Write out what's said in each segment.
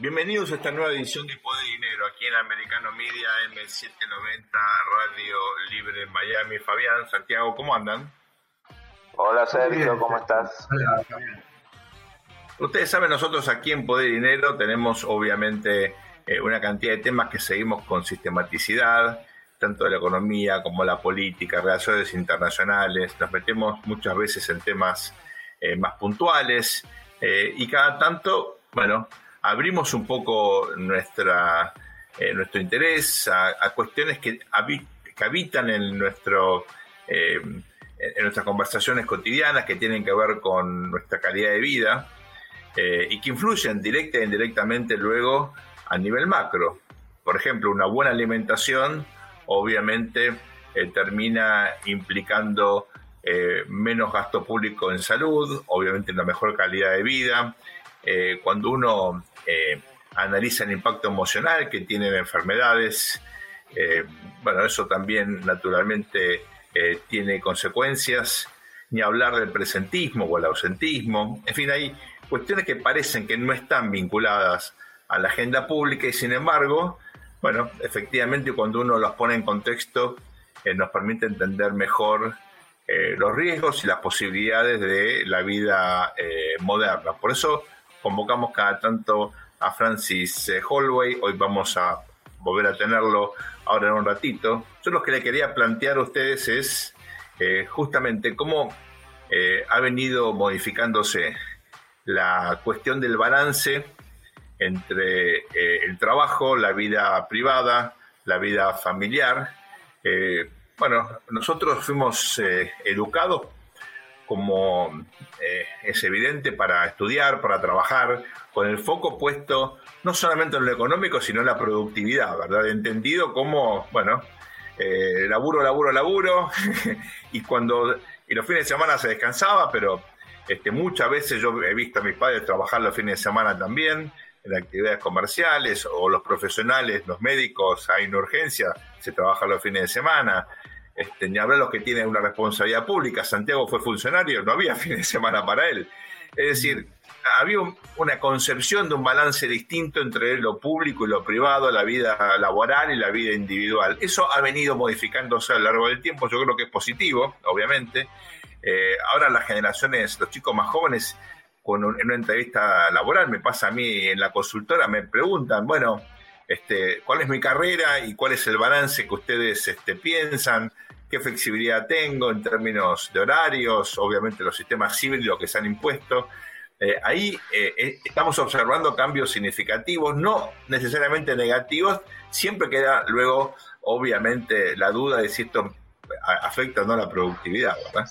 Bienvenidos a esta nueva edición de Poder y Dinero aquí en Americano Media M790 Radio Libre en Miami. Fabián, Santiago, ¿cómo andan? Hola Sergio, ¿cómo estás? Hola, Fabián. Ustedes saben, nosotros aquí en Poder y Dinero tenemos obviamente eh, una cantidad de temas que seguimos con sistematicidad, tanto de la economía como la política, relaciones internacionales. Nos metemos muchas veces en temas eh, más puntuales eh, y cada tanto, bueno, abrimos un poco nuestra, eh, nuestro interés a, cuestiones que, habitan en, eh, en nuestras conversaciones cotidianas, que tienen que ver con nuestra calidad de vida eh, y que influyen directa e indirectamente luego a nivel macro. Por ejemplo, una buena alimentación obviamente termina implicando menos gasto público en salud, obviamente una mejor calidad de vida, eh, cuando uno eh, analiza el impacto emocional que tienen enfermedades, eh, bueno, eso también naturalmente tiene consecuencias, ni hablar del presentismo o el ausentismo, en fin, hay cuestiones que parecen que no están vinculadas a la agenda pública y sin embargo, bueno, efectivamente cuando uno los pone en contexto nos permite entender mejor los riesgos y las posibilidades de la vida moderna. Por eso convocamos cada tanto a Francis eh, Holloway, hoy vamos a volver a tenerlo ahora en un ratito. Yo lo que le quería plantear a ustedes es eh, justamente cómo eh, ha venido modificándose la cuestión del balance entre el trabajo, la vida privada, la vida familiar. bueno, nosotros fuimos educados como eh, es evidente, para estudiar, para trabajar, con el foco puesto no solamente en lo económico, sino en la productividad, ¿verdad? Entendido como, bueno, eh, laburo, laburo, laburo, y cuando, y los fines de semana se descansaba, pero este, muchas veces yo he visto a mis padres trabajar los fines de semana también, en actividades comerciales, o los profesionales, los médicos, hay una urgencia, se trabaja los fines de semana, este, ni hablar los que tienen una responsabilidad pública. Santiago fue funcionario, no había fin de semana para él. Es decir, había una concepción de un balance distinto entre lo público y lo privado, la vida laboral y la vida individual. Eso ha venido modificándose a lo largo del tiempo, yo creo que es positivo, obviamente. Eh, ahora las generaciones, los chicos más jóvenes, con en una entrevista laboral, me pasa a mí en la consultora, me preguntan, bueno, este, cuál es mi carrera y cuál es el balance que ustedes este, piensan qué flexibilidad tengo en términos de horarios, obviamente los sistemas híbridos que se han impuesto. Eh, ahí eh, eh, estamos observando cambios significativos, no necesariamente negativos, siempre queda luego, obviamente, la duda de si esto afecta o no la productividad, ¿verdad?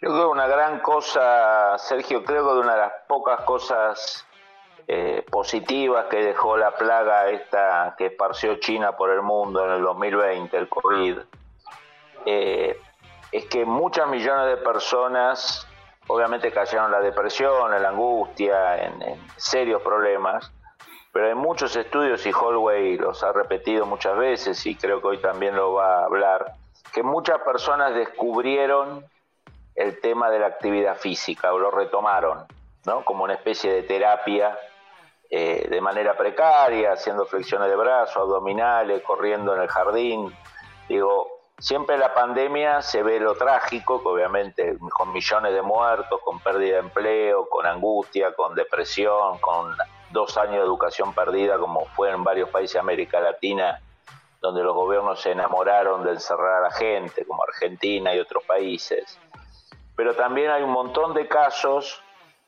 Yo creo que una gran cosa, Sergio, creo que una de las pocas cosas eh, positivas que dejó la plaga esta que esparció China por el mundo en el 2020, el COVID, eh, es que muchas millones de personas obviamente cayeron en la depresión, en la angustia, en, serios problemas, pero hay muchos estudios, y Holloway los ha repetido muchas veces, y creo que hoy también lo va a hablar, que muchas personas descubrieron el tema de la actividad física o lo retomaron, ¿no? Como una especie de terapia eh, de manera precaria, haciendo flexiones de brazos, abdominales, corriendo en el jardín. Digo, siempre la pandemia se ve lo trágico, que obviamente con millones de muertos, con pérdida de empleo, con angustia, con depresión, con dos años de educación perdida, como fue en varios países de América Latina, donde los gobiernos se enamoraron de encerrar a la gente, como Argentina y otros países. Pero también hay un montón de casos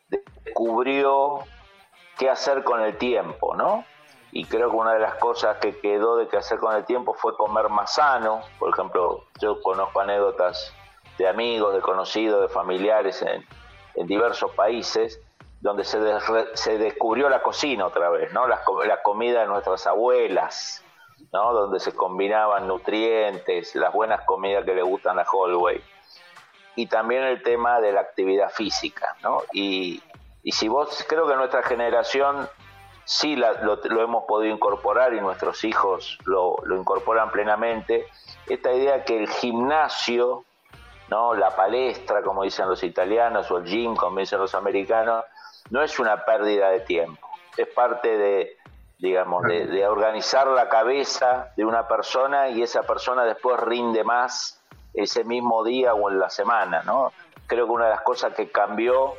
de descubrió qué hacer con el tiempo, ¿no? Y creo que una de las cosas que quedó de qué hacer con el tiempo fue comer más sano. Por ejemplo, yo conozco anécdotas de amigos, de conocidos, de familiares en, diversos países donde se, se descubrió la cocina otra vez, ¿no? La, la, comida de nuestras abuelas, ¿no? Donde se combinaban nutrientes, las buenas comidas que le gustan a Holloway. Y también el tema de la actividad física, ¿no? Y, y si vos, creo que nuestra generación sí lo, hemos podido incorporar y nuestros hijos lo, lo incorporan plenamente, esta idea que el gimnasio, ¿no? la palestra, como dicen los italianos, o el gym, como dicen los americanos, no es una pérdida de tiempo, es parte de, digamos, de, organizar la cabeza de una persona y esa persona después rinde más ese mismo día o en la semana, ¿no? Creo que una de las cosas que cambió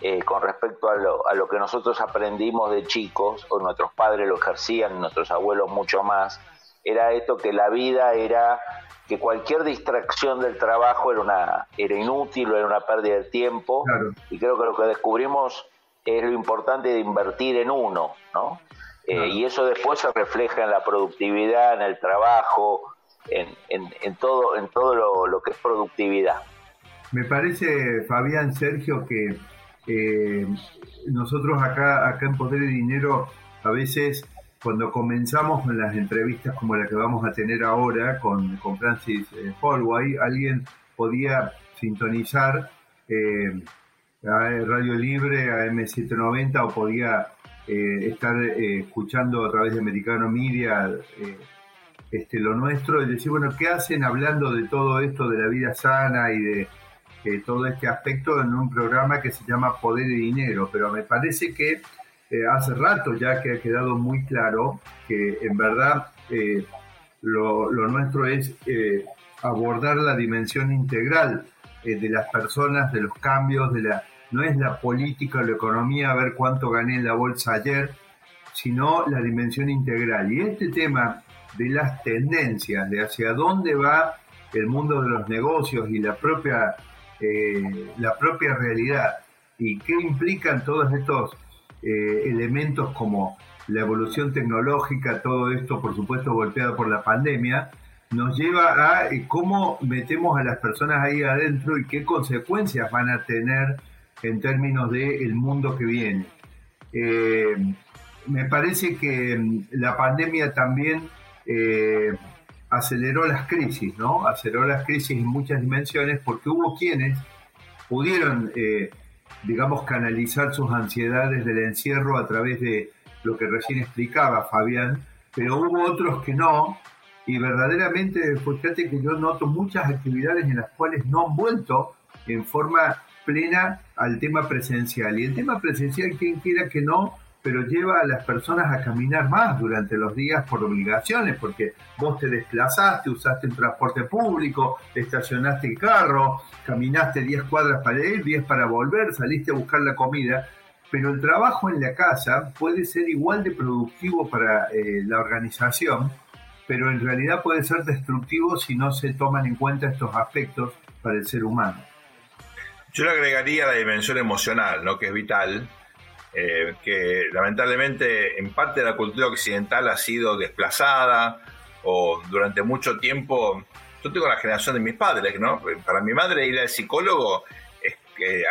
eh, con respecto a lo, a lo que nosotros aprendimos de chicos, o nuestros padres lo ejercían, nuestros abuelos mucho más, era esto que la vida era que cualquier distracción del trabajo era una era inútil o era una pérdida de tiempo y creo que lo que descubrimos es lo importante de invertir en uno, ¿no? Eh, y eso después se refleja en la productividad, en el trabajo, en, en, todo, en todo lo, que es productividad. Me parece, Fabián, Sergio, que eh, nosotros acá, acá en Poder y Dinero, a veces cuando comenzamos con las entrevistas como la que vamos a tener ahora con, con Francis eh, alguien podía sintonizar eh, Radio Libre, a M790 o podía estar escuchando a través de Americano Media este, lo nuestro y decir, bueno, ¿qué hacen hablando de todo esto de la vida sana y de todo este aspecto en un programa que se llama Poder y Dinero? Pero me parece que hace rato ya que ha quedado muy claro que en verdad lo, lo, nuestro es abordar la dimensión integral de las personas, de los cambios, de la no es la política o la economía, a ver cuánto gané en la bolsa ayer, sino la dimensión integral. Y este tema de las tendencias, de hacia dónde va el mundo de los negocios y la propia, eh, la propia realidad, y qué implican todos estos eh, elementos como la evolución tecnológica, todo esto por supuesto golpeado por la pandemia, nos lleva a eh, cómo metemos a las personas ahí adentro y qué consecuencias van a tener en términos del el mundo que viene. Me parece que mm, la pandemia también aceleró las crisis, ¿no? Aceleró las crisis en muchas dimensiones porque hubo quienes pudieron, eh, digamos, canalizar sus ansiedades del encierro a través de lo que recién explicaba Fabián, pero hubo otros que no, y verdaderamente, fíjate que yo noto muchas actividades en las cuales no han vuelto en forma plena al tema presencial. Y el tema presencial, quien quiera que no, pero lleva a las personas a caminar más durante los días por obligaciones, porque vos te desplazaste, usaste el transporte público, estacionaste el carro, caminaste 10 cuadras para ir, 10 para volver, saliste a buscar la comida, pero el trabajo en la casa puede ser igual de productivo para eh, la organización, pero en realidad puede ser destructivo si no se toman en cuenta estos aspectos para el ser humano. Yo le agregaría la dimensión emocional, ¿no? que es vital, eh, que lamentablemente en parte de la cultura occidental ha sido desplazada o durante mucho tiempo. Yo tengo la generación de mis padres, ¿no? Para mi madre ir al psicólogo es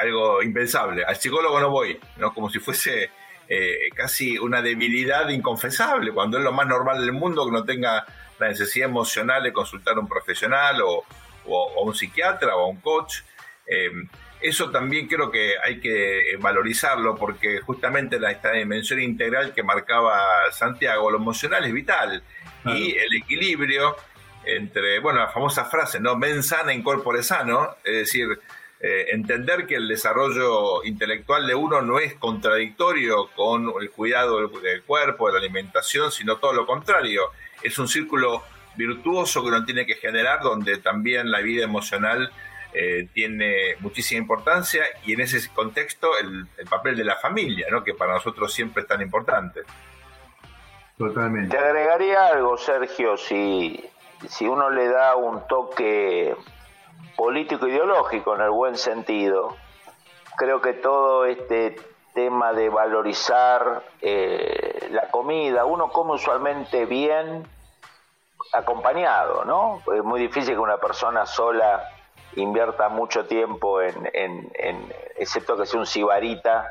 algo impensable. Al psicólogo no voy, ¿no? Como si fuese eh, casi una debilidad inconfesable, cuando es lo más normal del mundo que no tenga la necesidad emocional de consultar a un profesional o, a un psiquiatra o a un coach. Eso también creo que hay que eh, valorizarlo porque justamente la, esta dimensión integral que marcaba Santiago, lo emocional es vital y el equilibrio entre, bueno, la famosa frase, ¿no? Men sana, incorpore sano, es decir, eh, entender que el desarrollo intelectual de uno no es contradictorio con el cuidado del, cuerpo, de la alimentación, sino todo lo contrario. Es un círculo virtuoso que uno tiene que generar donde también la vida emocional eh, tiene muchísima importancia y en ese contexto el, papel de la familia, ¿no? que para nosotros siempre es tan importante. Totalmente. Te agregaría algo, Sergio, si, si uno le da un toque político-ideológico en el buen sentido, creo que todo este tema de valorizar eh, la comida, uno come usualmente bien acompañado, ¿no? Es muy difícil que una persona sola invierta mucho tiempo en, en, excepto que sea un sibarita,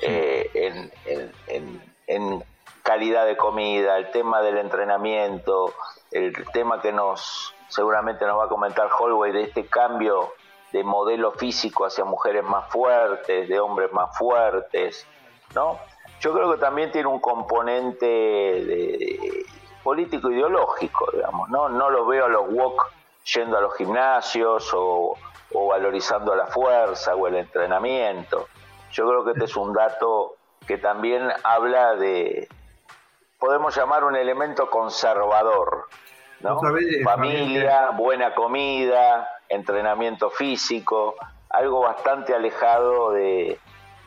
eh, en, en, calidad de comida, el tema del entrenamiento, el tema que nos seguramente nos va a comentar Holway de este cambio de modelo físico hacia mujeres más fuertes, de hombres más fuertes, ¿no? Yo creo que también tiene un componente de, político ideológico, digamos, ¿no? No lo veo a los wok yendo a los gimnasios o, o valorizando la fuerza o el entrenamiento. Yo creo que este es un dato que también habla de, podemos llamar un elemento conservador, ¿no? Familia, buena comida, entrenamiento físico, algo bastante alejado de,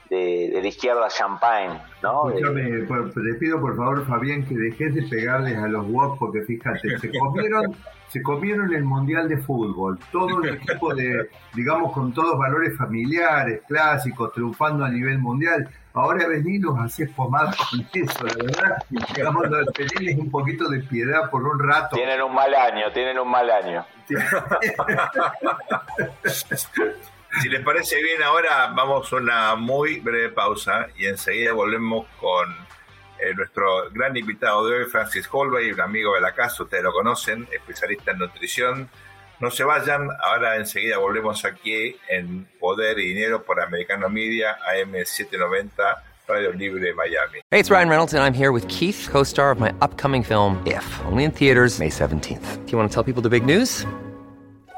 de, la izquierda champagne, ¿no? Escúchame, te pido por favor, Fabián, que dejes de pegarles a los WOC, porque fíjate, se comieron, se comieron el Mundial de Fútbol, todo el equipo de, digamos, con todos valores familiares, clásicos, triunfando a nivel mundial. Ahora venís los haces pomada con eso, la verdad. Digamos, tenerles un poquito de piedad por un rato. Tienen un mal año, tienen un mal año. Si les parece bien, ahora vamos a una muy breve pausa y enseguida volvemos con eh, nuestro gran invitado de hoy, Francis Holway, un amigo de la casa, ustedes lo conocen, especialista en nutrición. No se vayan, ahora enseguida volvemos aquí en Poder y Dinero por Americano Media, AM790, Radio Libre Miami. Hey, it's Ryan Reynolds and I'm here with Keith, co-star of my upcoming film, If, only in theaters May 17th. Do you want to tell people the big news?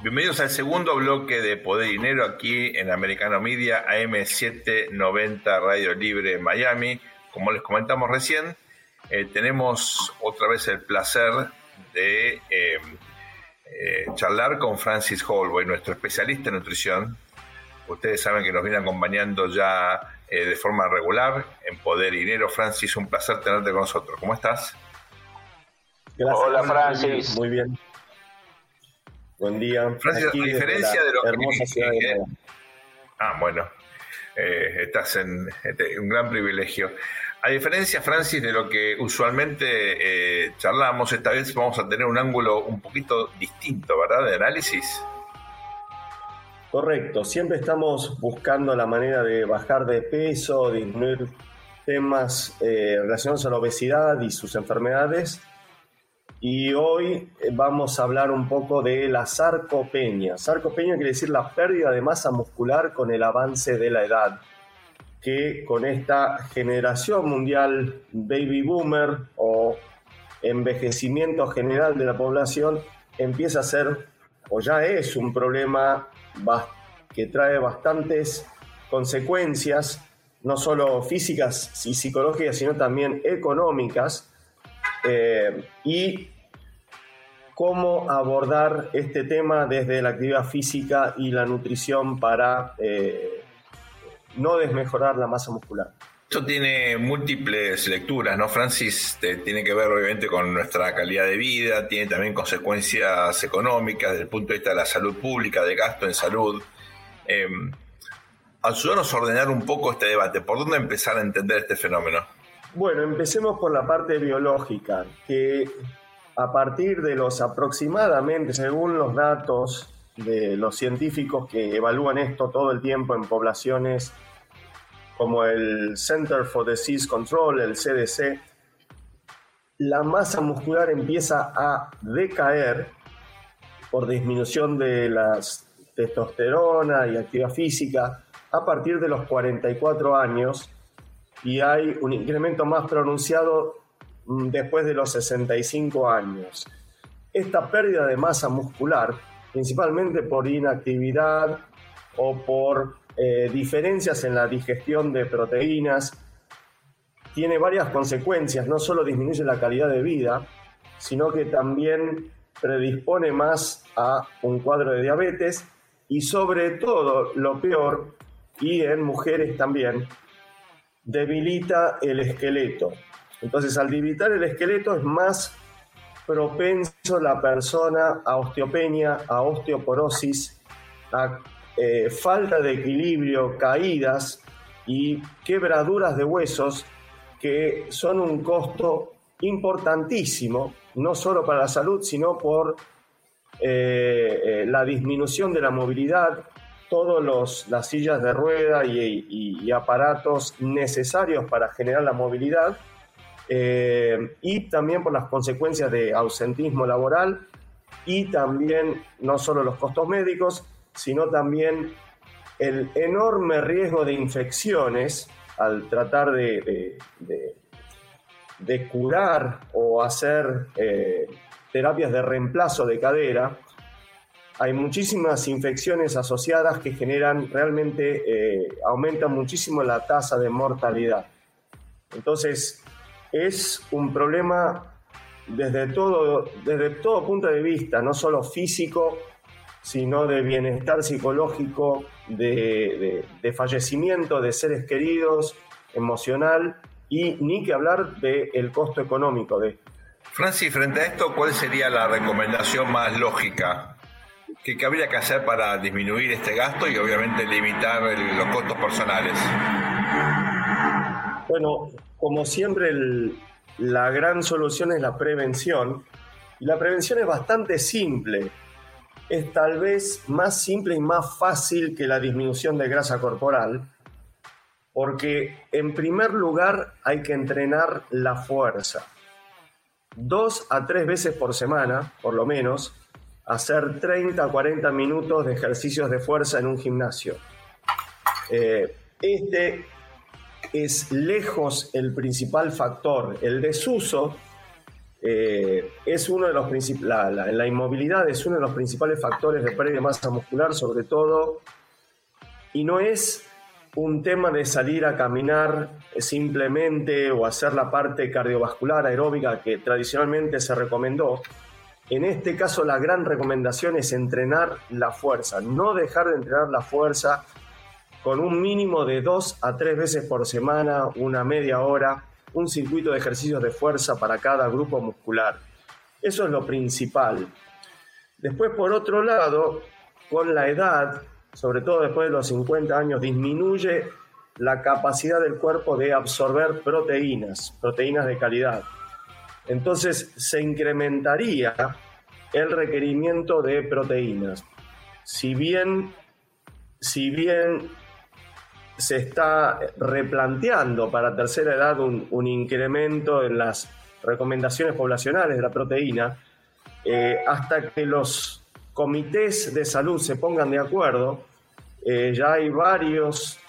Bienvenidos al segundo bloque de Poder y Dinero aquí en Americano Media AM790 Radio Libre en Miami. Como les comentamos recién, eh, tenemos otra vez el placer de eh, eh, charlar con Francis Holway, nuestro especialista en nutrición. Ustedes saben que nos viene acompañando ya de forma regular en Poder y Dinero. Francis, un placer tenerte con nosotros. ¿Cómo estás? Hola, Francis. Muy bien. Buen día. Francis, a diferencia de lo que... Ah, bueno. Eh, estás en este, un gran privilegio. A diferencia, Francis, de lo que usualmente eh, charlamos, esta vez vamos a tener un ángulo un poquito distinto, ¿verdad? De análisis. Correcto. Siempre estamos buscando la manera de bajar de peso, disminuir temas eh, relacionados a la obesidad y sus enfermedades y hoy eh, vamos a hablar un poco de la sarcopenia. Sarcopenia quiere decir la pérdida de masa muscular con el avance de la edad, que con esta generación mundial baby boomer o envejecimiento general de la población empieza a ser o ya es un problema que trae bastantes consecuencias, no solo físicas y psicológicas, sino también económicas eh, y cómo abordar este tema desde la actividad física y la nutrición para eh, no desmejorar la masa muscular. Esto tiene múltiples lecturas, ¿no, Francis? tiene que ver obviamente con nuestra calidad de vida, tiene también consecuencias económicas desde el punto de vista de la salud pública, de gasto en salud. Eh, ayúdanos a ordenar un poco este debate. ¿Por dónde empezar a entender este fenómeno? Bueno, empecemos por la parte biológica, que a partir de los aproximadamente, según los datos de los científicos que evalúan esto todo el tiempo en poblaciones como el Center for Disease Control, el CDC, la masa muscular empieza a decaer por disminución de la testosterona y actividad física a partir de los 44 años y hay un incremento más pronunciado mm, después de los 65 años. Esta pérdida de masa muscular, principalmente por inactividad o por eh, diferencias en la digestión de proteínas, tiene varias consecuencias. No solo disminuye la calidad de vida, sino que también predispone más a un cuadro de diabetes y sobre todo, lo peor, y en mujeres también, debilita el esqueleto. Entonces, al debilitar el esqueleto es más propenso la persona a osteopenia, a osteoporosis, a eh, falta de equilibrio, caídas y quebraduras de huesos que son un costo importantísimo, no solo para la salud, sino por eh, eh, la disminución de la movilidad, todas las sillas de rueda y, aparatos necesarios para generar la movilidad, y también por las consecuencias de ausentismo laboral y también no solo los costos médicos, sino también el enorme riesgo de infecciones al tratar de, de, curar o hacer eh, terapias de reemplazo de cadera, hay muchísimas infecciones asociadas que generan realmente, eh, aumentan muchísimo la tasa de mortalidad. Entonces, es un problema desde todo, desde todo punto de vista, no solo físico, sino de bienestar psicológico, de, fallecimiento de seres queridos, emocional y ni que hablar del costo económico de Francis, frente a esto, ¿cuál sería la recomendación más lógica? ¿Qué, habría que hacer para disminuir este gasto y obviamente limitar los costos personales? Bueno, como siempre, la gran solución es la prevención. Y la prevención es bastante simple es tal vez más simple y más fácil que la disminución de grasa corporal, porque en primer lugar hay que entrenar la fuerza. Dos a tres veces por semana, por lo menos, hacer 30 a 40 minutos de ejercicios de fuerza en un gimnasio. Eh, este es lejos el principal factor. El desuso eh, es uno de los la, la, inmovilidad es uno de los principales factores de pérdida de masa muscular, sobre todo, y no es un tema de salir a caminar simplemente o hacer la parte cardiovascular aeróbica que tradicionalmente se recomendó. En este caso la gran recomendación es entrenar la fuerza, no dejar de entrenar la fuerza con un mínimo de dos a tres veces por semana, una media hora, un circuito de ejercicios de fuerza para cada grupo muscular. Eso es lo principal. Después, por otro lado, con la edad, sobre todo después de los 50 años, disminuye la capacidad del cuerpo de absorber proteínas, proteínas de calidad. Entonces se incrementaría el requerimiento de proteínas. Si bien, si bien se está replanteando para tercera edad un, incremento en las recomendaciones poblacionales de la proteína, eh, hasta que los comités de salud se pongan de acuerdo, eh, ya hay varios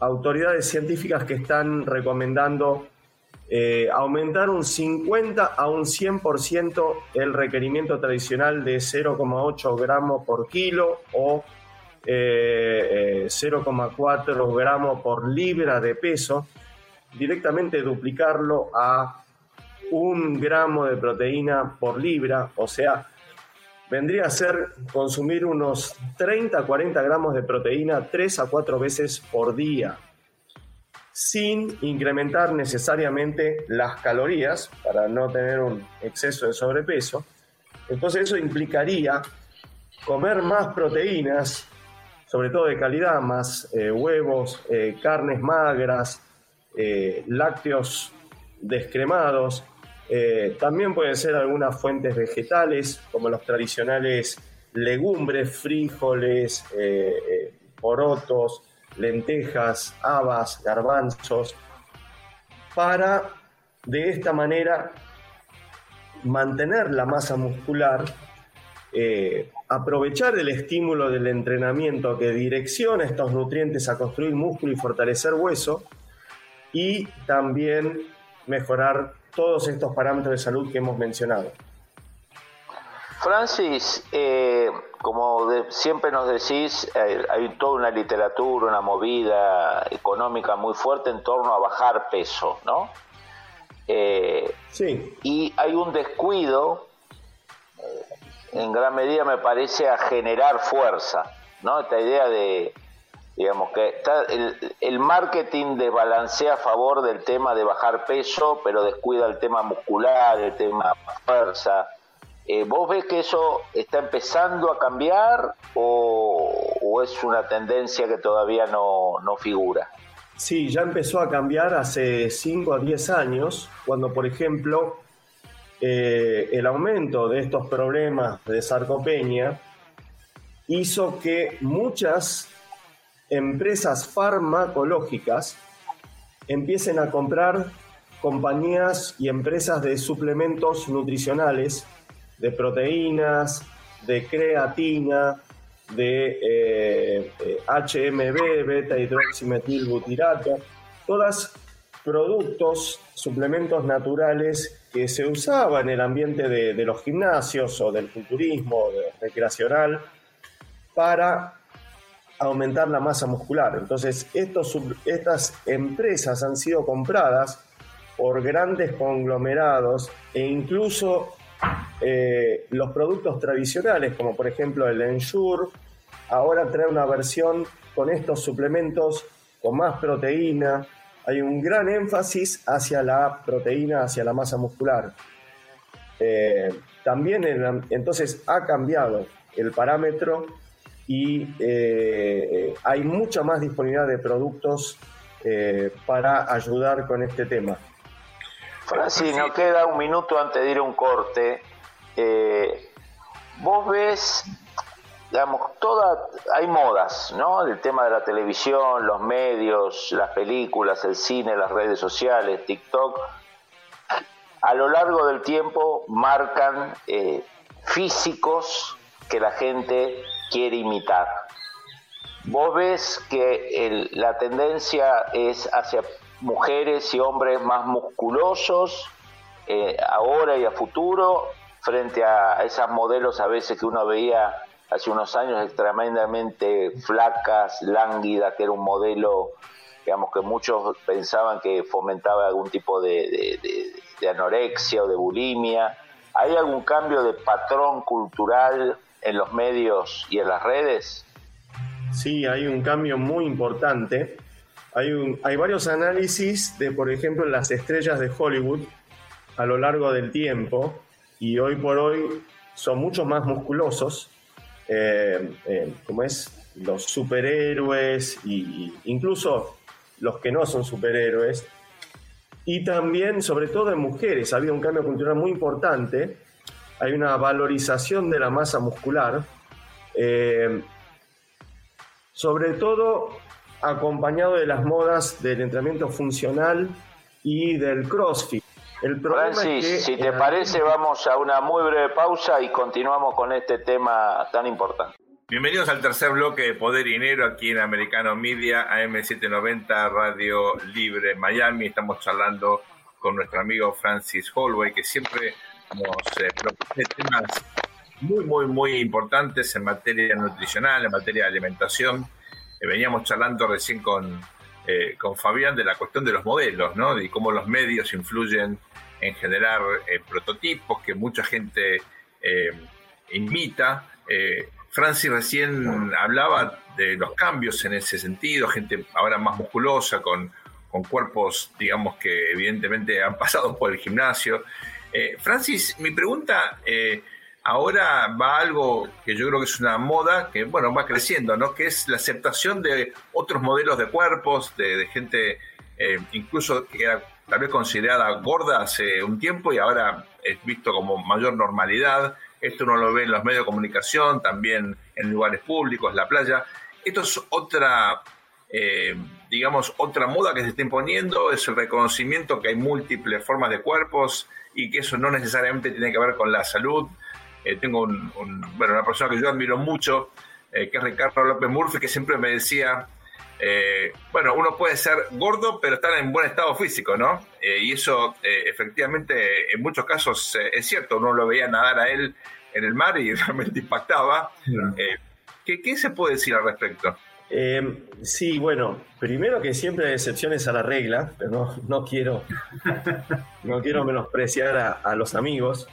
autoridades científicas que están recomendando eh, aumentar un 50 a un 100% el requerimiento tradicional de 0,8 gramos por kilo o 0,4 eh, gramos por libra de peso, directamente duplicarlo a un gramo de proteína por libra, o sea, vendría a ser consumir unos 30 40 gramos de proteína 3 a 4 veces por día, sin incrementar necesariamente las calorías para no tener un exceso de sobrepeso. Entonces eso implicaría comer más proteínas sobre todo de calidad, más eh, huevos, eh, carnes magras, eh, lácteos descremados. también pueden ser algunas fuentes vegetales, como los tradicionales legumbres, frijoles, porotos, lentejas, habas, garbanzos, para de esta manera mantener la masa muscular aprovechar el estímulo del entrenamiento que direcciona estos nutrientes a construir músculo y fortalecer hueso y también mejorar todos estos parámetros de salud que hemos mencionado. Francis, eh, como siempre nos decís, eh, hay toda una literatura, una movida económica muy fuerte en torno a bajar peso, ¿no? Eh, sí. Y hay un descuido en gran medida me parece a generar fuerza, ¿no? Esta idea de, digamos, que está el, marketing desbalancea a favor del tema de bajar peso, pero descuida el tema muscular, el tema fuerza. Eh, ¿Vos ves que eso está empezando a cambiar o, es una tendencia que todavía no, no, figura? Sí, ya empezó a cambiar hace 5 a 10 años, cuando por ejemplo eh, el aumento de estos problemas de sarcopenia hizo que muchas empresas farmacológicas empiecen a comprar compañías y empresas de suplementos nutricionales de proteínas, de creatina, de HMB, eh, beta hidroximetilbutirato, todas productos, suplementos naturales que se usaban en el ambiente de, los gimnasios o del culturismo recreacional para aumentar la masa muscular. Entonces, estos, estas empresas han sido compradas por grandes conglomerados e incluso eh, los productos tradicionales, como por ejemplo el Ensure, ahora trae una versión con estos suplementos con más proteína. Hay un gran énfasis hacia la proteína, hacia la masa muscular. Eh, también entonces ha cambiado el parámetro y eh, hay mucha más disponibilidad de productos para ayudar con este tema. Francis, nos queda un minuto antes de ir a un corte. Eh, vos ves, digamos, toda, hay modas, ¿no? El tema de la televisión, los medios, las películas, el cine, las redes sociales, TikTok. A lo largo del tiempo marcan eh, físicos que la gente quiere imitar. Vos ves que la tendencia es hacia mujeres y hombres más musculosos eh, ahora y a futuro frente a esas modelos a veces que uno veía hace unos años tremendamente flacas, lánguidas, que era un modelo, digamos que muchos pensaban que fomentaba algún tipo de, de anorexia o de bulimia. ¿Hay algún cambio de patrón cultural en los medios y en las redes? Sí, hay un cambio muy importante hay, varios análisis de, por ejemplo, las estrellas de Hollywood a lo largo del tiempo y hoy por hoy son mucho más musculosos, eh, eh, como es los superhéroes e incluso los que no son superhéroes. Y también, sobre todo en mujeres, ha habido un cambio cultural muy importante. Hay una valorización de la masa muscular. Eh, sobre todo acompañado de las modas del entrenamiento funcional y del CrossFit. El Francis, si te parece, vamos a una muy breve pausa y continuamos con este tema tan importante. Bienvenidos al tercer bloque de Poder y Dinero aquí en Americano Media, AM790, Radio Libre Miami. Estamos charlando con nuestro amigo Francis Holway, que siempre nos eh, propone temas muy, muy, muy importantes en materia nutricional, en materia de alimentación veníamos charlando recién con, eh, con Fabián de la cuestión de los modelos, ¿no? De cómo los medios influyen en generar eh, prototipos que mucha gente imita. Francis recién hablaba de los cambios en ese sentido, gente ahora más musculosa, con, con cuerpos, digamos, que evidentemente han pasado por el gimnasio. Francis, mi pregunta ahora va algo que yo creo que es una moda que, bueno, va creciendo, ¿no? Que es la aceptación de otros modelos de cuerpos, de, gente eh, incluso que era tal vez considerada gorda hace un tiempo y ahora es visto como mayor normalidad. Esto uno lo ve en los medios de comunicación, también en lugares públicos, la playa. Esto es otra, eh, digamos, otra moda que se está imponiendo, es el reconocimiento que hay múltiples formas de cuerpos y que eso no necesariamente tiene que ver con la salud, eh, tengo un, bueno, una persona que yo admiro mucho, eh, que es Ricardo López Murphy, que siempre me decía, eh, bueno, uno puede ser gordo, pero estar en buen estado físico, ¿no? y eso efectivamente en muchos casos es cierto, uno lo veía nadar a él en el mar y realmente impactaba. ¿qué, ¿qué, se puede decir al respecto? sí, bueno, primero que siempre hay excepciones a la regla, pero no, no quiero, no quiero menospreciar a, a los amigos.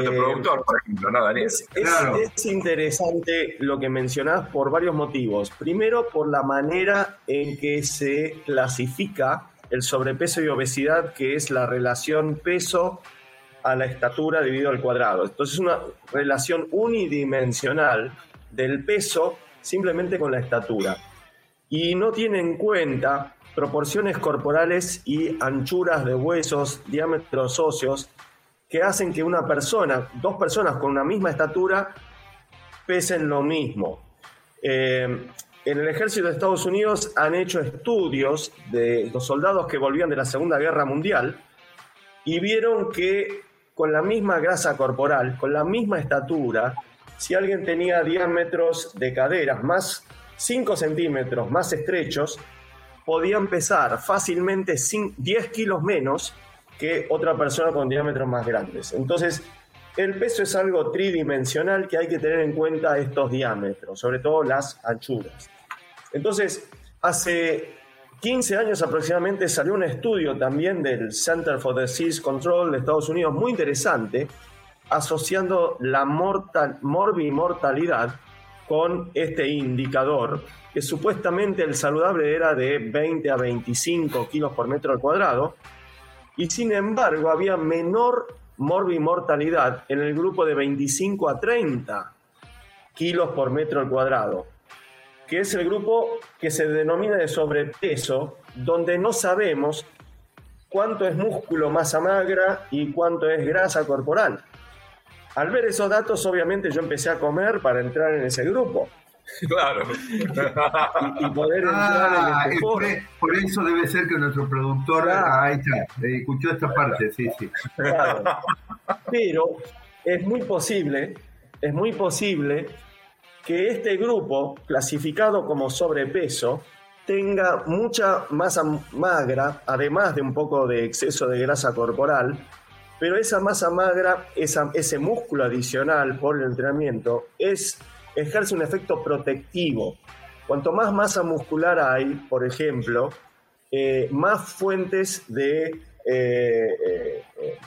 Eh, productor, por ejemplo, ¿no, Daniel? Es, interesante lo que mencionás por varios motivos. Primero, por la manera en que se clasifica el sobrepeso y obesidad, que es la relación peso a la estatura dividido al cuadrado. Entonces es una relación unidimensional del peso simplemente con la estatura. Y no tiene en cuenta proporciones corporales y anchuras de huesos, diámetros óseos, que hacen que una persona, dos personas con una misma estatura, pesen lo mismo. Eh, en el ejército de Estados Unidos han hecho estudios de los soldados que volvían de la Segunda Guerra Mundial y vieron que con la misma grasa corporal, con la misma estatura, si alguien tenía diámetros de caderas más 5 centímetros más estrechos, podían pesar fácilmente 10 kilos menos que otra persona con diámetros más grandes. Entonces, el peso es algo tridimensional que hay que tener en cuenta estos diámetros, sobre todo las anchuras. Entonces, hace 15 años aproximadamente salió un estudio también del Center for Disease Control de Estados Unidos muy interesante, asociando la mortal, morbimortalidad con este indicador, que supuestamente el saludable era de 20 a 25 kilos por metro al cuadrado, y sin embargo había menor morbimortalidad en el grupo de 25 a 30 kilos por metro al cuadrado que es el grupo que se denomina de sobrepeso, donde no sabemos cuánto es músculo masa magra y cuánto es grasa corporal. Al ver esos datos, obviamente yo empecé a comer para entrar en ese grupo. Claro. y, poder entrar en ah, este por, por, eso debe ser que nuestro productor ahí está, escuchó esta parte, sí, sí. Pero es muy posible, es muy posible que este grupo, clasificado como sobrepeso, tenga mucha masa magra, además de un poco de exceso de grasa corporal, pero esa masa magra, ese músculo adicional por el entrenamiento, es, ejerce un efecto protectivo. Cuanto más masa muscular hay, por ejemplo, eh, más fuentes de eh, eh,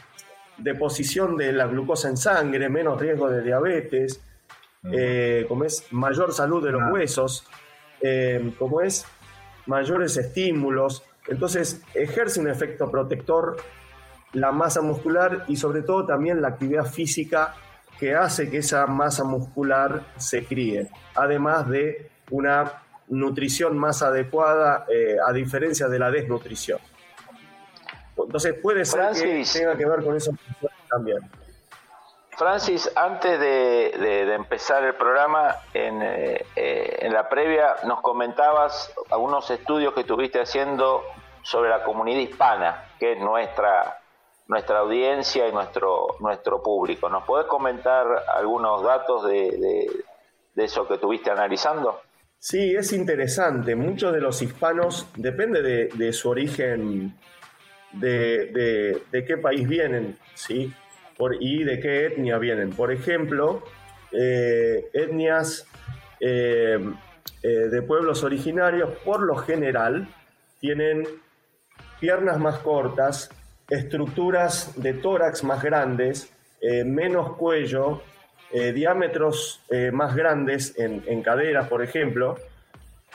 deposición de la glucosa en sangre, menos riesgo de diabetes, como es mayor salud de los huesos, como es mayores estímulos. Entonces ejerce un efecto protector la masa muscular y sobre todo también la actividad física que hace que esa masa muscular se críe, además de una nutrición más adecuada eh, a diferencia de la desnutrición. Entonces puede ser que tenga que ver con eso también. Francis, antes de, empezar el programa, eh, eh, en, la previa nos comentabas algunos estudios que estuviste haciendo sobre la comunidad hispana, que es nuestra, nuestra audiencia y nuestro, nuestro público. ¿Nos puedes comentar algunos datos de, eso que estuviste analizando? Sí, es interesante. Muchos de los hispanos, depende de, su origen, de, de, qué país vienen, ¿sí? y de qué etnia vienen. Por ejemplo, eh, etnias eh, eh, de pueblos originarios, por lo general, tienen piernas más cortas, estructuras de tórax más grandes, menos cuello, diámetros más grandes en, caderas, por ejemplo,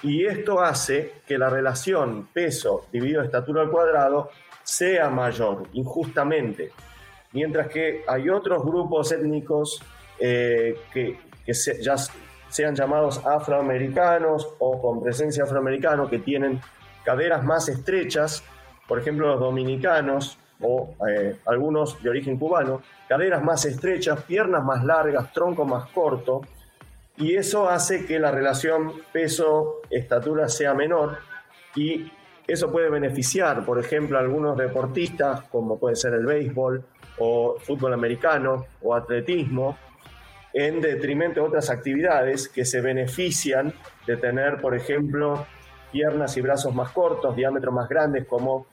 y esto hace que la relación peso dividido estatura al cuadrado sea mayor, injustamente. Mientras que hay otros grupos étnicos eh, que, ya sean llamados afroamericanos o con presencia afroamericana, que tienen caderas más estrechas, por ejemplo los dominicanos o eh, algunos de origen cubano, caderas más estrechas, piernas más largas, tronco más corto, y eso hace que la relación peso-estatura sea menor y eso puede beneficiar, por ejemplo, a algunos deportistas, como puede ser el béisbol, o fútbol americano o atletismo, en detrimento de otras actividades que se benefician de tener, por ejemplo, piernas y brazos más cortos, diámetros más grandes, como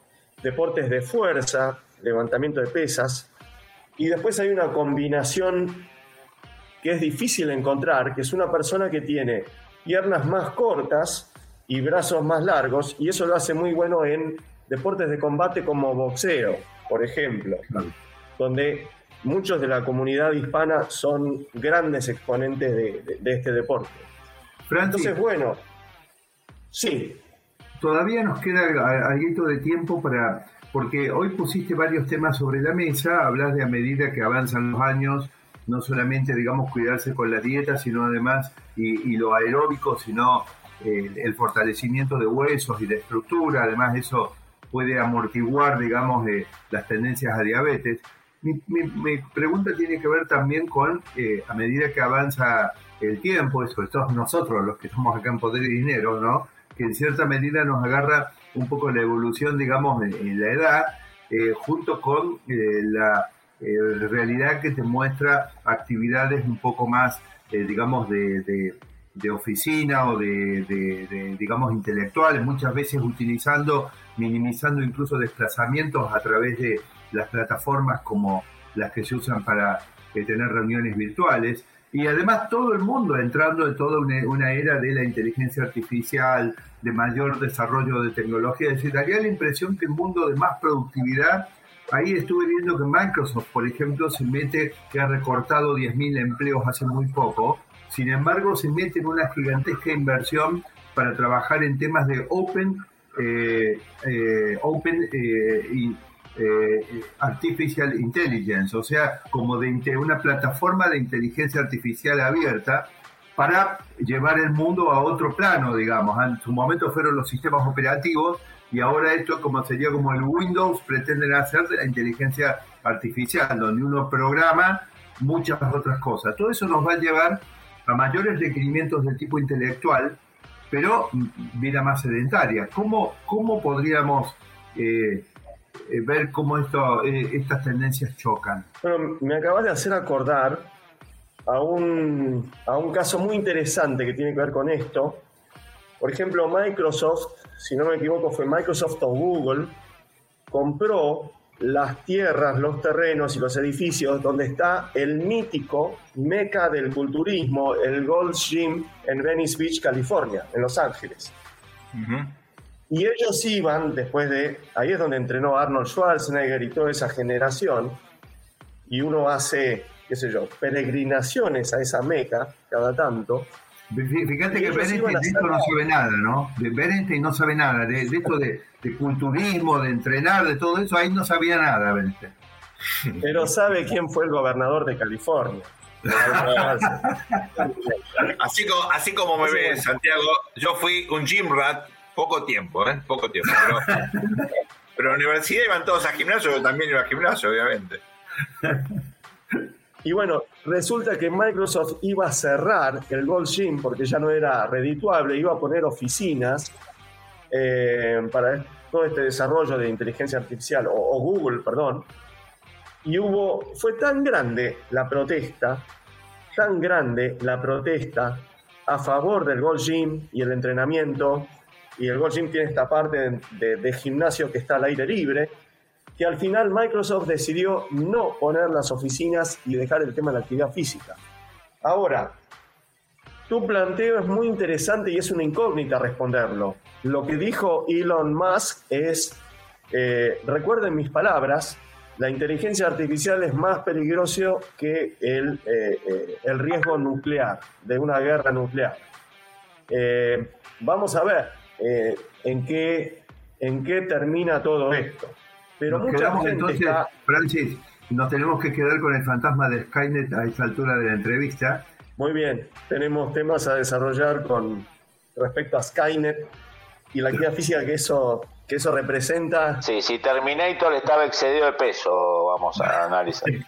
deportes de fuerza, levantamiento de pesas. Y después hay una combinación que es difícil encontrar, que es una persona que tiene piernas más cortas y brazos más largos, y eso lo hace muy bueno en deportes de combate como boxeo, por ejemplo donde muchos de la comunidad hispana son grandes exponentes de, este deporte. Entonces, bueno, sí. Todavía nos queda algo de tiempo para porque hoy pusiste varios temas sobre la mesa, hablas de a medida que avanzan los años, no solamente, digamos, cuidarse con la dieta, sino además, y, lo aeróbico, sino eh, el fortalecimiento de huesos y de estructura, además eso puede amortiguar, digamos, eh, las tendencias a diabetes. Mi, pregunta tiene que ver también con, eh, a medida que avanza el tiempo, eso todos nosotros los que estamos acá en Poder y Dinero, ¿no? Que en cierta medida nos agarra un poco la evolución, digamos, en, la edad, junto con la eh, realidad que te muestra actividades un poco más, eh, digamos, de, oficina o de, digamos, intelectuales, muchas veces utilizando, minimizando incluso desplazamientos a través de las plataformas como las que se usan para eh, tener reuniones virtuales. Y además todo el mundo entrando en toda una, era de la inteligencia artificial, de mayor desarrollo de tecnología. Es decir, daría la impresión que el mundo de más productividad Ahí estuve viendo que Microsoft, por ejemplo, se mete, que ha recortado 10.000 empleos hace muy poco, sin embargo se mete en una gigantesca inversión para trabajar en temas de Open, eh, eh, open eh, Artificial Intelligence, o sea, como de una plataforma de inteligencia artificial abierta para llevar el mundo a otro plano, digamos. En su momento fueron los sistemas operativos y ahora esto como sería como el Windows pretenden hacer de la inteligencia artificial, donde uno programa muchas otras cosas. Todo eso nos va a llevar a mayores requerimientos de tipo intelectual, pero vida más sedentaria. ¿Cómo, cómo podríamos eh, eh, ver cómo esto, eh, estas tendencias chocan? Bueno, me acabas de hacer acordar a un, a un caso muy interesante que tiene que ver con esto. Por ejemplo, Microsoft si no me equivoco, fue Microsoft o Google, compró las tierras, los terrenos y los edificios donde está el mítico meca del culturismo, el Gold Gym en Venice Beach, California, en Los Ángeles. Y ellos iban, después de, ahí es donde entrenó Arnold Schwarzenegger y toda esa generación, y uno hace, qué sé yo, peregrinaciones a esa meca cada tanto, Fíjate que Bernstein de esto no sabe nada, ¿no? De Bernstein no sabe nada, de, esto de, culturismo, de entrenar, de todo eso, ahí no sabía nada Bernstein. Pero sabe quién fue el gobernador de California. así, como, así como me ve Santiago, yo fui un gym rat poco tiempo, ¿eh? Poco tiempo. Pero, pero en la universidad iban todos a gimnasio, yo también iba a gimnasio, obviamente. Y bueno, resulta que Microsoft iba a cerrar el Gold Gym porque ya no era redituable, iba a poner oficinas eh, para todo este desarrollo de inteligencia artificial, o, Google, perdón. Y hubo, fue tan grande la protesta, tan grande la protesta a favor del Gold Gym y el entrenamiento, y el Gold Gym tiene esta parte de gimnasio que está al aire libre, que al final Microsoft decidió no poner las oficinas y dejar el tema de la actividad física. Ahora, tu planteo es muy interesante y es una incógnita responderlo. Lo que dijo Elon Musk es, eh, recuerden mis palabras, la inteligencia artificial es más peligroso que el, eh, eh, el riesgo nuclear, de una guerra nuclear. vamos a ver en, qué, en qué termina todo esto. Pero nos quedamos entonces, Francis, nos tenemos que quedar con el fantasma de Skynet a esta altura de la entrevista. Muy bien, tenemos temas a desarrollar con respecto a Skynet y la actividad física que eso que eso representa. Sí, si Terminator estaba excedido de peso, vamos a analizar.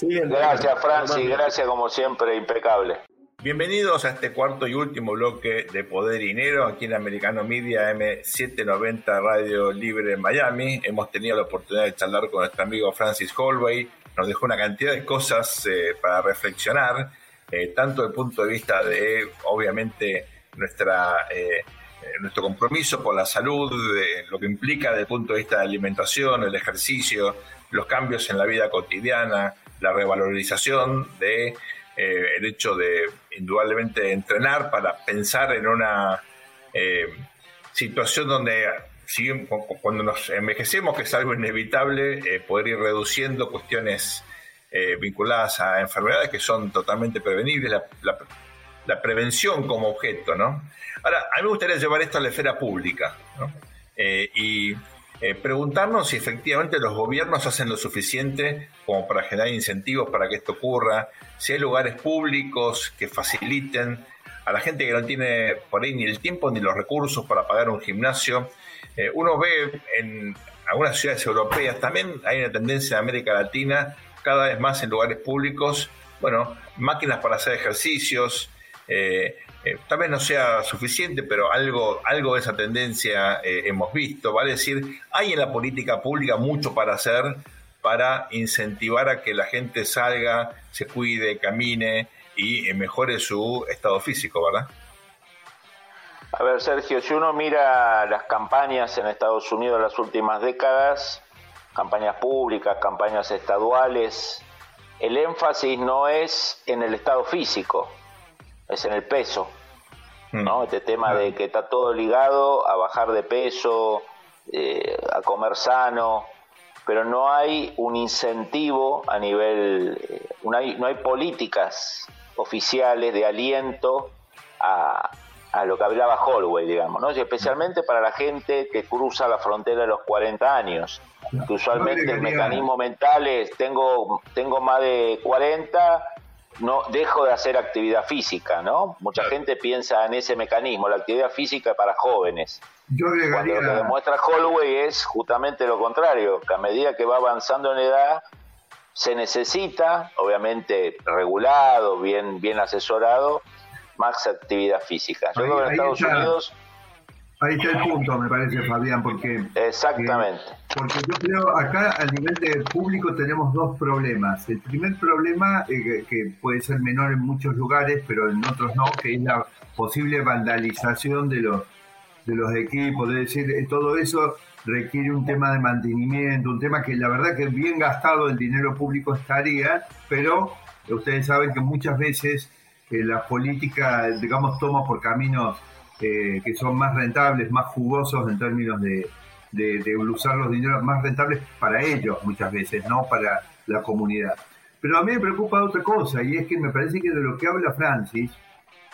gracias, Francis, gracias como siempre, impecable. Bienvenidos a este cuarto y último bloque de Poder y Dinero aquí en Americano Media M790 Radio Libre en Miami. Hemos tenido la oportunidad de charlar con nuestro amigo Francis Holway. Nos dejó una cantidad de cosas eh, para reflexionar, eh, tanto desde el punto de vista de, obviamente, eh, nuestro compromiso por la salud, lo que implica desde el punto de vista de alimentación, el ejercicio, los cambios en la vida cotidiana, la revalorización de eh, el hecho de indudablemente entrenar para pensar en una eh, situación donde cuando nos envejecemos, que es algo inevitable, eh, poder ir reduciendo cuestiones vinculadas a enfermedades que son totalmente prevenibles, la, prevención como objeto, ¿no? Ahora, a mí me gustaría llevar esto a la esfera pública, y preguntarnos si efectivamente los gobiernos hacen lo suficiente como para generar incentivos para que esto ocurra, si hay lugares públicos que faciliten a la gente que no tiene por ahí ni el tiempo ni los recursos para pagar un gimnasio. uno ve en algunas ciudades europeas, también hay una tendencia en América Latina, cada vez más en lugares públicos, bueno, máquinas para hacer ejercicios, eh, eh, tal vez no sea suficiente, pero algo, algo de esa tendencia eh, hemos visto, vale decir, hay en la política pública mucho para hacer para incentivar a que la gente salga, se cuide, camine y mejore su estado físico, ¿verdad? A ver, Sergio, si uno mira las campañas en Estados Unidos en las últimas décadas, campañas públicas, campañas estaduales, el énfasis no es en el estado físico, es en el peso. ¿no? Mm. Este tema de que está todo ligado a bajar de peso, eh, a comer sano, pero no hay un incentivo a nivel, eh, no, hay, no hay políticas oficiales de aliento a, a lo que hablaba Holloway, digamos, ¿no? Y especialmente para la gente que cruza la frontera de los 40 años, que usualmente el mecanismo mental es, tengo, tengo más de 40, no dejo de hacer actividad física, ¿no? Mucha gente piensa en ese mecanismo, la actividad física para jóvenes. Yo Cuando lo que demuestra Holloway es justamente lo contrario, que a medida que va avanzando en edad, se necesita, obviamente regulado, bien, bien asesorado, más actividad física. Yo creo que en Estados Unidos... Ahí está el punto, me parece, Fabián, porque... Exactamente. Eh, porque yo creo, acá a nivel de público tenemos dos problemas. El primer problema, eh, que puede ser menor en muchos lugares, pero en otros no, que es la posible vandalización de los, de los equipos. Es decir, eh, todo eso requiere un tema de mantenimiento, un tema que la verdad que bien gastado el dinero público estaría, pero ustedes saben que muchas veces que la política, digamos, toma por caminos eh, que son más rentables, más jugosos en términos de, de, usar los dineros más rentables para ellos muchas veces, no para la comunidad. Pero a mí me preocupa otra cosa, y es que me parece que de lo que habla Francis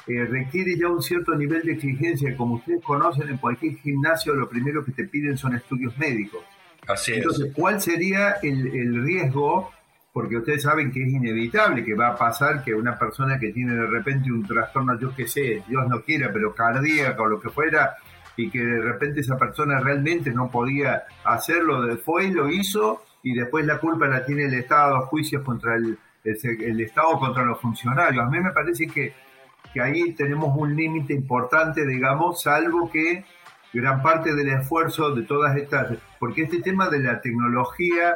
eh, requiere ya un cierto nivel de exigencia. Como ustedes conocen, en cualquier gimnasio lo primero que te piden son estudios médicos. Así Entonces, ¿cuál sería el, el riesgo porque ustedes saben que es inevitable que va a pasar que una persona que tiene de repente un trastorno, yo qué sé, Dios no quiera, pero cardíaco o lo que fuera, y que de repente esa persona realmente no podía hacerlo, y lo hizo, y después la culpa la tiene el Estado, juicios contra el, el, Estado, contra los funcionarios. A mí me parece que, que ahí tenemos un límite importante, digamos, salvo que gran parte del esfuerzo de todas estas, porque este tema de la tecnología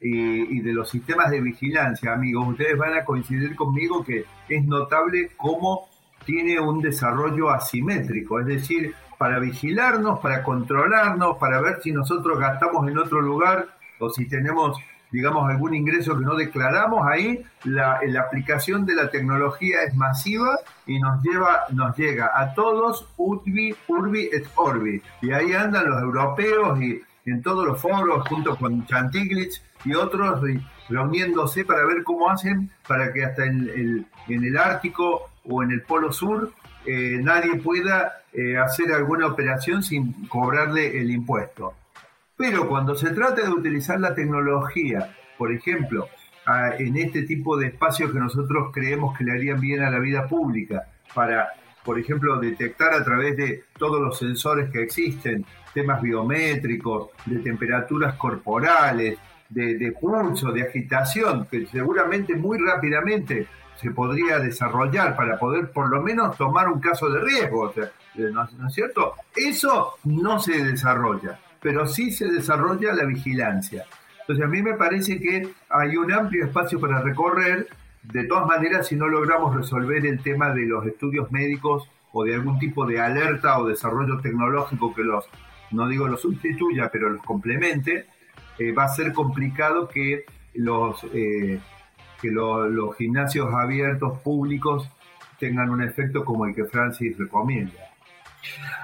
y de los sistemas de vigilancia, amigos, ustedes van a coincidir conmigo que es notable cómo tiene un desarrollo asimétrico, es decir, para vigilarnos, para controlarnos, para ver si nosotros gastamos en otro lugar o si tenemos, digamos, algún ingreso que no declaramos, ahí la, aplicación de la tecnología es masiva y nos lleva, nos llega a todos urbi, urbi et orbi. Y ahí andan los europeos y en todos los foros junto con Chantiglitz y otros reuniéndose para ver cómo hacen para que hasta en el, en el Ártico o en el Polo Sur eh, nadie pueda eh, hacer alguna operación sin cobrarle el impuesto. Pero cuando se trata de utilizar la tecnología, por ejemplo, en este tipo de espacios que nosotros creemos que le harían bien a la vida pública, para, por ejemplo, detectar a través de todos los sensores que existen, temas biométricos, de temperaturas corporales, de, pulso, de agitación, que seguramente muy rápidamente se podría desarrollar para poder por lo menos tomar un caso de riesgo, ¿no, es cierto? Eso no se desarrolla, pero sí se desarrolla la vigilancia. Entonces a mí me parece que hay un amplio espacio para recorrer, de todas maneras si no logramos resolver el tema de los estudios médicos o de algún tipo de alerta o desarrollo tecnológico que los, no digo los sustituya, pero los complemente, eh, va a ser complicado que los, eh, que los gimnasios abiertos públicos tengan un efecto como el que Francis recomienda.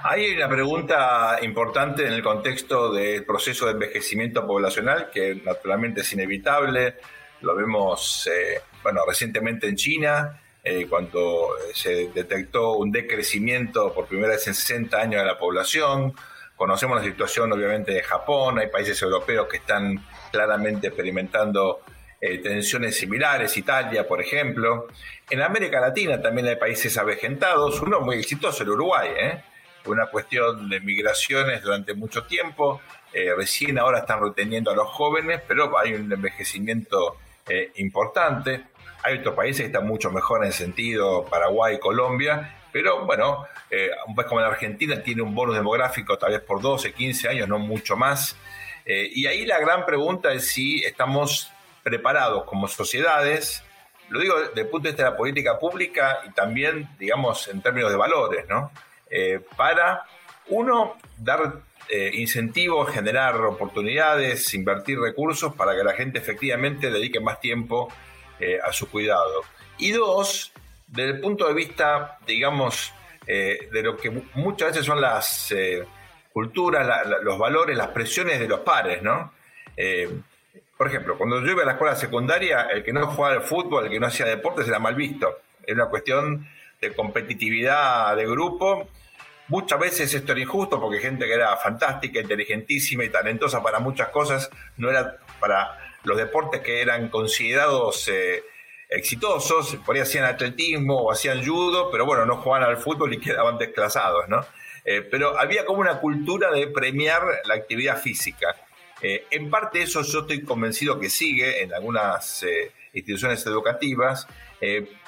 Hay una pregunta importante en el contexto del proceso de envejecimiento poblacional, que naturalmente es inevitable. Lo vemos, eh, bueno, recientemente en China, cuando se detectó un decrecimiento por primera vez en 60 años de la población. Conocemos la situación obviamente de Japón, hay países europeos que están claramente experimentando eh, tensiones similares, Italia, por ejemplo. En América Latina también hay países avejentados, uno muy exitoso, el Uruguay, ¿eh? una cuestión de migraciones durante mucho tiempo, eh, recién ahora están reteniendo a los jóvenes, pero hay un envejecimiento eh, importante. Hay otros países que están mucho mejor en ese sentido, Paraguay, Colombia, pero bueno, un país como la Argentina tiene un bonus demográfico tal vez por 12, 15 años, no mucho más. y ahí la gran pregunta es si estamos preparados como sociedades, lo digo desde el punto de vista de la política pública y también, digamos, en términos de valores, ¿no? Eh, para, uno, dar eh, incentivos, generar oportunidades, invertir recursos para que la gente efectivamente dedique más tiempo eh, a su cuidado. Y dos, desde el punto de vista, digamos, de lo que muchas veces son las culturas, los valores, las presiones de los pares, ¿no? Por ejemplo, cuando yo iba a la escuela secundaria, el que no jugaba al fútbol, el que no hacía deportes era mal visto. Era una cuestión de competitividad de grupo. Muchas veces esto era injusto porque gente que era fantástica, inteligentísima y talentosa para muchas cosas no era para los deportes que eran considerados eh, exitosos. Por ahí hacían atletismo o hacían judo, pero bueno, no jugaban al fútbol y quedaban desclasados, ¿no? Eh, pero había como una cultura de premiar la actividad física. Eh, en parte eso yo estoy convencido que sigue en algunas instituciones educativas,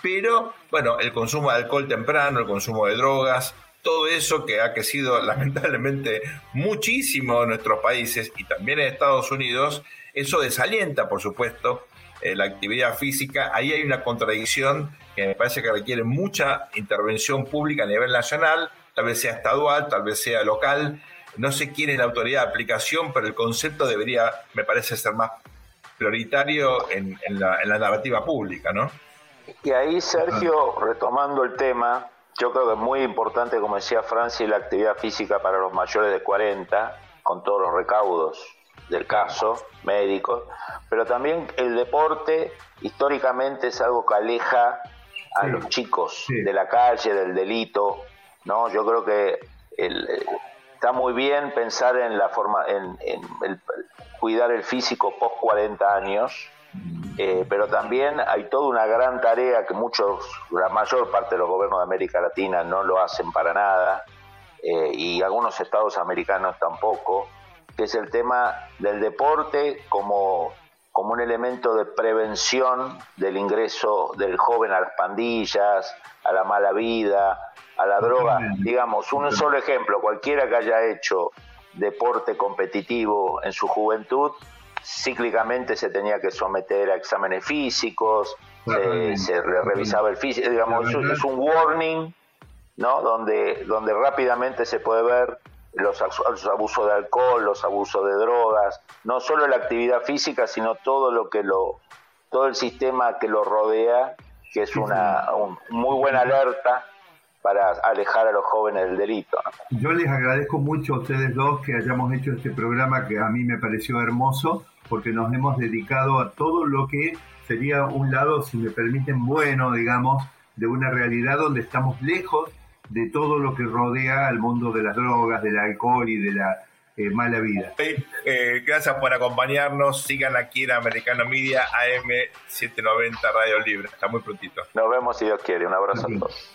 pero bueno, el consumo de alcohol temprano, el consumo de drogas, todo eso que ha crecido lamentablemente muchísimo en nuestros países y también en Estados Unidos, eso desalienta, por supuesto, la actividad física. Ahí hay una contradicción que me parece que requiere mucha intervención pública a nivel nacional, tal vez sea estadual, tal vez sea local, no sé quién es la autoridad de aplicación, pero el concepto debería, me parece, ser más prioritario en, la, narrativa pública, ¿no? Y ahí, Sergio, retomando el tema, yo creo que es muy importante, como decía Francia, la actividad física para los mayores de 40, con todos los recaudos del caso, médicos, pero también el deporte históricamente es algo que aleja a los chicos de la calle, del delito, ¿no? Yo creo que el, está muy bien pensar en la forma, en, el, cuidar el físico post 40 años, eh, pero también hay toda una gran tarea que muchos, la mayor parte de los gobiernos de América Latina no lo hacen para nada, eh, y algunos estados americanos tampoco, que es el tema del deporte como, como un elemento de prevención del ingreso del joven a las pandillas, a la mala vida, a la droga. Digamos, un solo ejemplo, cualquiera que haya hecho deporte competitivo en su juventud, cíclicamente se tenía que someter a exámenes físicos, se, revisaba el físico, digamos, es un warning, ¿no? Donde, donde rápidamente se puede ver los, los, abusos de alcohol, los abusos de drogas, no solo la actividad física, sino todo lo que lo, todo el sistema que lo rodea, que es una muy buena alerta para alejar a los jóvenes del delito. Yo les agradezco mucho a ustedes dos que hayamos hecho este programa que a mí me pareció hermoso porque nos hemos dedicado a todo lo que sería un lado, si me permiten, bueno, digamos, de una realidad donde estamos lejos de todo lo que rodea al mundo de las drogas, del alcohol y de la eh, mala vida. Eh, gracias por acompañarnos. Sigan aquí en Americano Media AM 790 Radio Libre. Está muy prontito. Nos vemos si Dios quiere. Un abrazo a todos.